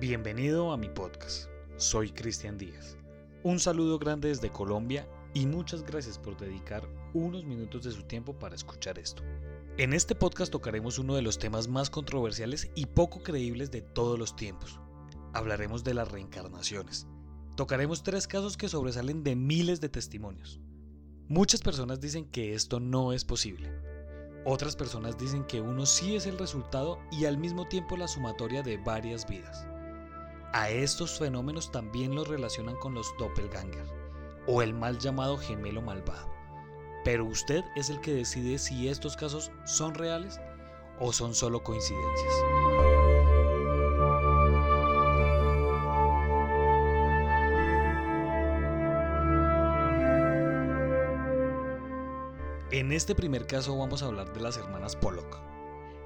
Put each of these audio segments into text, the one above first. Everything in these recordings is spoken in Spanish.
Bienvenido a mi podcast. Soy Cristian Díaz. Un saludo grande desde Colombia y muchas gracias por dedicar unos minutos de su tiempo para escuchar esto. En este podcast tocaremos uno de los temas más controversiales y poco creíbles de todos los tiempos. Hablaremos de las reencarnaciones. Tocaremos tres casos que sobresalen de miles de testimonios. Muchas personas dicen que esto no es posible. Otras personas dicen que uno sí es el resultado y al mismo tiempo la sumatoria de varias vidas. A estos fenómenos también los relacionan con los doppelganger, o el mal llamado gemelo malvado. Pero usted es el que decide si estos casos son reales o son solo coincidencias. En este primer caso vamos a hablar de las hermanas Pollock.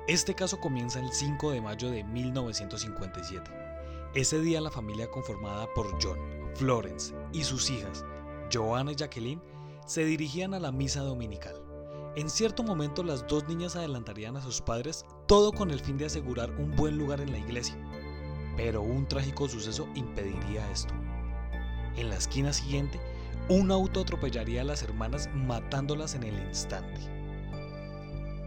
Este caso comienza el 5 de mayo de 1957 ese día la familia conformada por John, Florence y sus hijas, Joanna y Jacqueline, se dirigían a la misa dominical. En cierto momento las dos niñas adelantarían a sus padres, todo con el fin de asegurar un buen lugar en la iglesia. Pero un trágico suceso impediría esto. En la esquina siguiente, un auto atropellaría a las hermanas matándolas en el instante.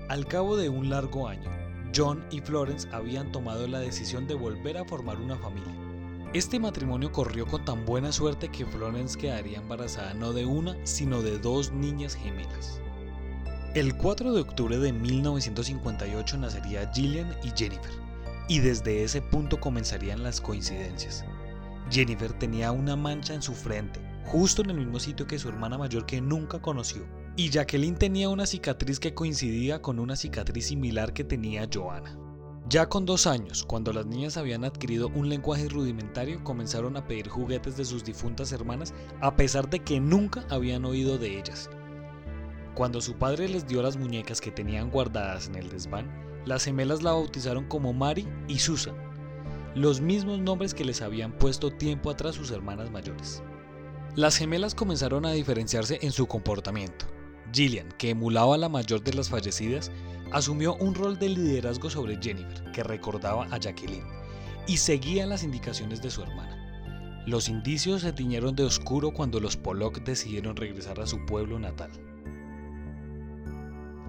Al cabo de un largo año, John y Florence habían tomado la decisión de volver a formar una familia. Este matrimonio corrió con tan buena suerte que Florence quedaría embarazada no de una, sino de dos niñas gemelas. El 4 de octubre de 1958 nacería Gillian y Jennifer, y desde ese punto comenzarían las coincidencias. Jennifer tenía una mancha en su frente, justo en el mismo sitio que su hermana mayor que nunca conoció, y Jacqueline tenía una cicatriz que coincidía con una cicatriz similar que tenía Joanna. Ya con dos años, cuando las niñas habían adquirido un lenguaje rudimentario, comenzaron a pedir juguetes de sus difuntas hermanas a pesar de que nunca habían oído de ellas. Cuando su padre les dio las muñecas que tenían guardadas en el desván, las gemelas la bautizaron como Mary y Susan, los mismos nombres que les habían puesto tiempo atrás sus hermanas mayores. Las gemelas comenzaron a diferenciarse en su comportamiento. Gillian, que emulaba a la mayor de las fallecidas, asumió un rol de liderazgo sobre Jennifer, que recordaba a Jacqueline, y seguía las indicaciones de su hermana. Los indicios se tiñeron de oscuro cuando los Pollock decidieron regresar a su pueblo natal.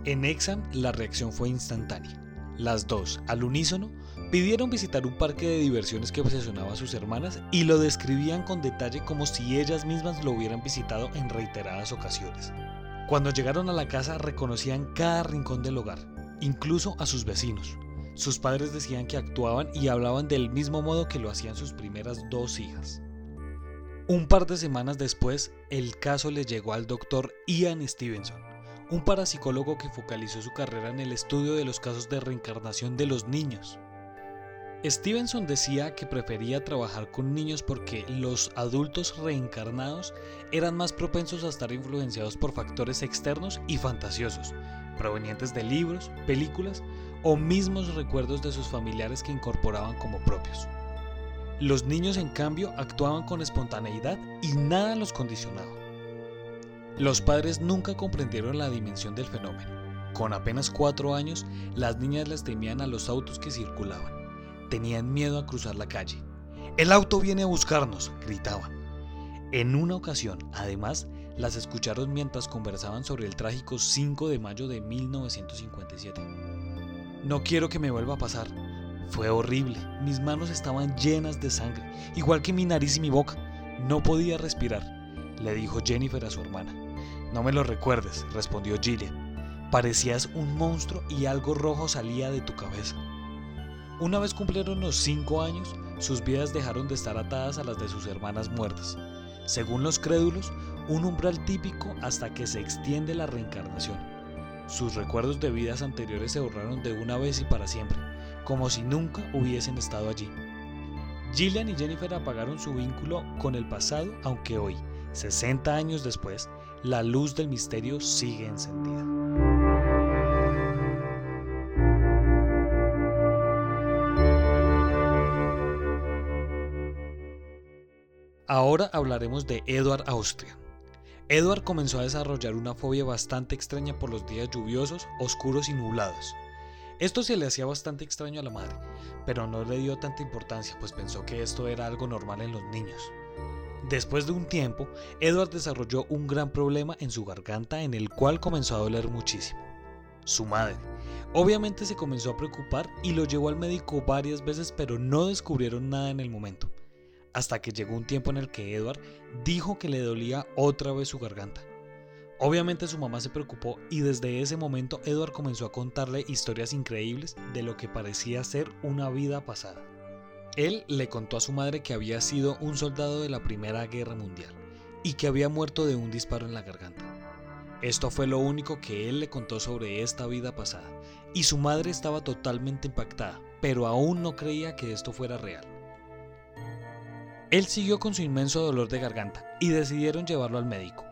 En Exham la reacción fue instantánea. Las dos, al unísono, pidieron visitar un parque de diversiones que obsesionaba a sus hermanas y lo describían con detalle como si ellas mismas lo hubieran visitado en reiteradas ocasiones. Cuando llegaron a la casa reconocían cada rincón del hogar, incluso a sus vecinos. Sus padres decían que actuaban y hablaban del mismo modo que lo hacían sus primeras dos hijas. Un par de semanas después, el caso le llegó al doctor Ian Stevenson, un parapsicólogo que focalizó su carrera en el estudio de los casos de reencarnación de los niños. Stevenson decía que prefería trabajar con niños porque los adultos reencarnados eran más propensos a estar influenciados por factores externos y fantasiosos, provenientes de libros, películas o mismos recuerdos de sus familiares que incorporaban como propios. Los niños en cambio actuaban con espontaneidad y nada los condicionaba. Los padres nunca comprendieron la dimensión del fenómeno. Con apenas cuatro años, las niñas les temían a los autos que circulaban tenían miedo a cruzar la calle. El auto viene a buscarnos, gritaban. En una ocasión, además, las escucharon mientras conversaban sobre el trágico 5 de mayo de 1957. No quiero que me vuelva a pasar. Fue horrible. Mis manos estaban llenas de sangre, igual que mi nariz y mi boca. No podía respirar, le dijo Jennifer a su hermana. No me lo recuerdes, respondió Gillian. Parecías un monstruo y algo rojo salía de tu cabeza. Una vez cumplieron los cinco años, sus vidas dejaron de estar atadas a las de sus hermanas muertas. Según los crédulos, un umbral típico hasta que se extiende la reencarnación. Sus recuerdos de vidas anteriores se borraron de una vez y para siempre, como si nunca hubiesen estado allí. Gillian y Jennifer apagaron su vínculo con el pasado, aunque hoy, 60 años después, la luz del misterio sigue encendida. Ahora hablaremos de Edward Austria, Edward comenzó a desarrollar una fobia bastante extraña por los días lluviosos, oscuros y nublados. Esto se le hacía bastante extraño a la madre, pero no le dio tanta importancia pues pensó que esto era algo normal en los niños. Después de un tiempo, Edward desarrolló un gran problema en su garganta en el cual comenzó a doler muchísimo. Su madre. Obviamente se comenzó a preocupar y lo llevó al médico varias veces pero no descubrieron nada en el momento. Hasta que llegó un tiempo en el que Edward dijo que le dolía otra vez su garganta. Obviamente su mamá se preocupó y desde ese momento Edward comenzó a contarle historias increíbles de lo que parecía ser una vida pasada. Él le contó a su madre que había sido un soldado de la Primera Guerra Mundial y que había muerto de un disparo en la garganta. Esto fue lo único que él le contó sobre esta vida pasada, y su madre estaba totalmente impactada, pero aún no creía que esto fuera real. Él siguió con su inmenso dolor de garganta y decidieron llevarlo al médico.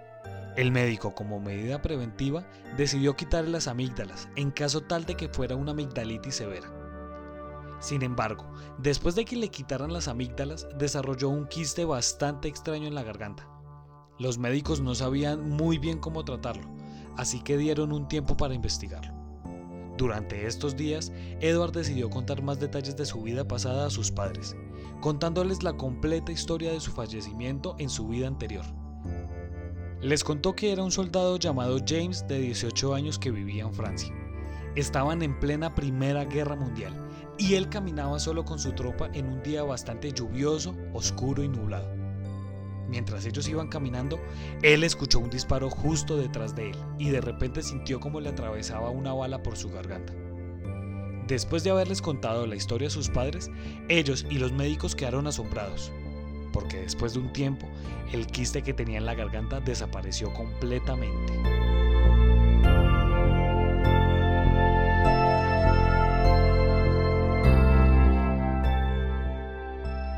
El médico, como medida preventiva, decidió quitarle las amígdalas en caso tal de que fuera una amigdalitis severa. Sin embargo, después de que le quitaran las amígdalas, desarrolló un quiste bastante extraño en la garganta. Los médicos no sabían muy bien cómo tratarlo, así que dieron un tiempo para investigarlo. Durante estos días, Edward decidió contar más detalles de su vida pasada a sus padres, contándoles la completa historia de su fallecimiento en su vida anterior. Les contó que era un soldado llamado James de 18 años que vivía en Francia. Estaban en plena Primera Guerra Mundial y él caminaba solo con su tropa en un día bastante lluvioso, oscuro y nublado. Mientras ellos iban caminando, él escuchó un disparo justo detrás de él y de repente sintió como le atravesaba una bala por su garganta. Después de haberles contado la historia a sus padres, ellos y los médicos quedaron asombrados, porque después de un tiempo, el quiste que tenía en la garganta desapareció completamente.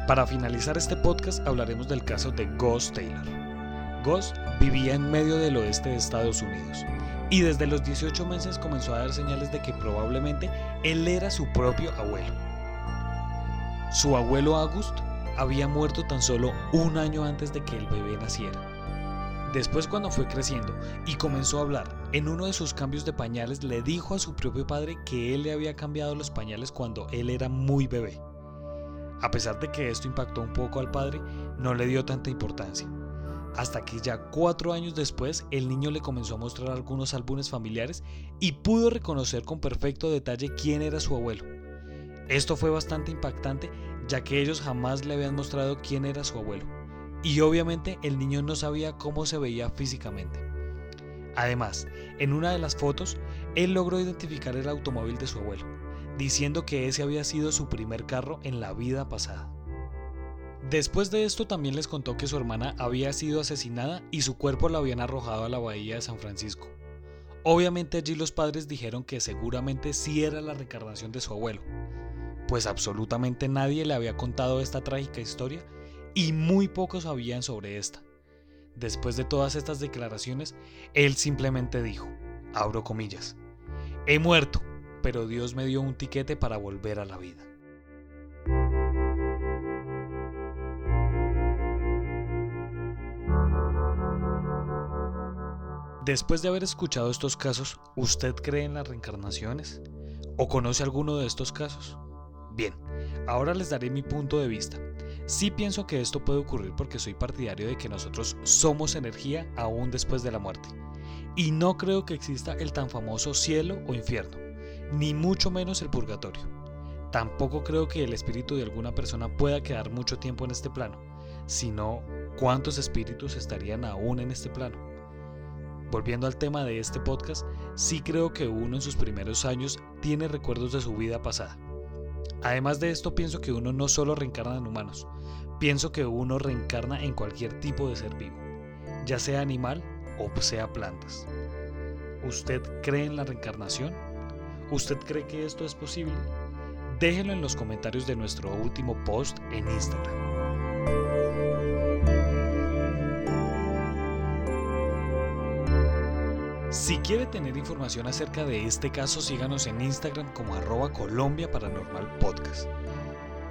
Para finalizar este podcast hablaremos del caso de Gus Taylor. Gus vivía en medio del oeste de Estados Unidos y desde los 18 meses comenzó a dar señales de que probablemente él era su propio abuelo. Su abuelo August había muerto tan solo un año antes de que el bebé naciera. Después cuando fue creciendo y comenzó a hablar, en uno de sus cambios de pañales le dijo a su propio padre que él le había cambiado los pañales cuando él era muy bebé. A pesar de que esto impactó un poco al padre, no le dio tanta importancia. Hasta que ya cuatro años después el niño le comenzó a mostrar algunos álbumes familiares y pudo reconocer con perfecto detalle quién era su abuelo. Esto fue bastante impactante ya que ellos jamás le habían mostrado quién era su abuelo. Y obviamente el niño no sabía cómo se veía físicamente. Además, en una de las fotos, él logró identificar el automóvil de su abuelo diciendo que ese había sido su primer carro en la vida pasada. Después de esto también les contó que su hermana había sido asesinada y su cuerpo la habían arrojado a la bahía de San Francisco. Obviamente allí los padres dijeron que seguramente sí era la reencarnación de su abuelo, pues absolutamente nadie le había contado esta trágica historia y muy pocos sabían sobre esta. Después de todas estas declaraciones, él simplemente dijo, abro comillas, he muerto, pero Dios me dio un tiquete para volver a la vida. Después de haber escuchado estos casos, ¿usted cree en las reencarnaciones? ¿O conoce alguno de estos casos? Bien, ahora les daré mi punto de vista. Sí pienso que esto puede ocurrir porque soy partidario de que nosotros somos energía aún después de la muerte. Y no creo que exista el tan famoso cielo o infierno ni mucho menos el purgatorio. Tampoco creo que el espíritu de alguna persona pueda quedar mucho tiempo en este plano, sino cuántos espíritus estarían aún en este plano. Volviendo al tema de este podcast, sí creo que uno en sus primeros años tiene recuerdos de su vida pasada. Además de esto, pienso que uno no solo reencarna en humanos, pienso que uno reencarna en cualquier tipo de ser vivo, ya sea animal o sea plantas. ¿Usted cree en la reencarnación? ¿Usted cree que esto es posible? Déjenlo en los comentarios de nuestro último post en Instagram. Si quiere tener información acerca de este caso, síganos en Instagram como arroba Colombia Paranormal Podcast.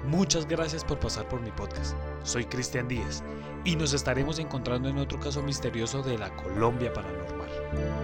Muchas gracias por pasar por mi podcast. Soy Cristian Díaz y nos estaremos encontrando en otro caso misterioso de la Colombia Paranormal.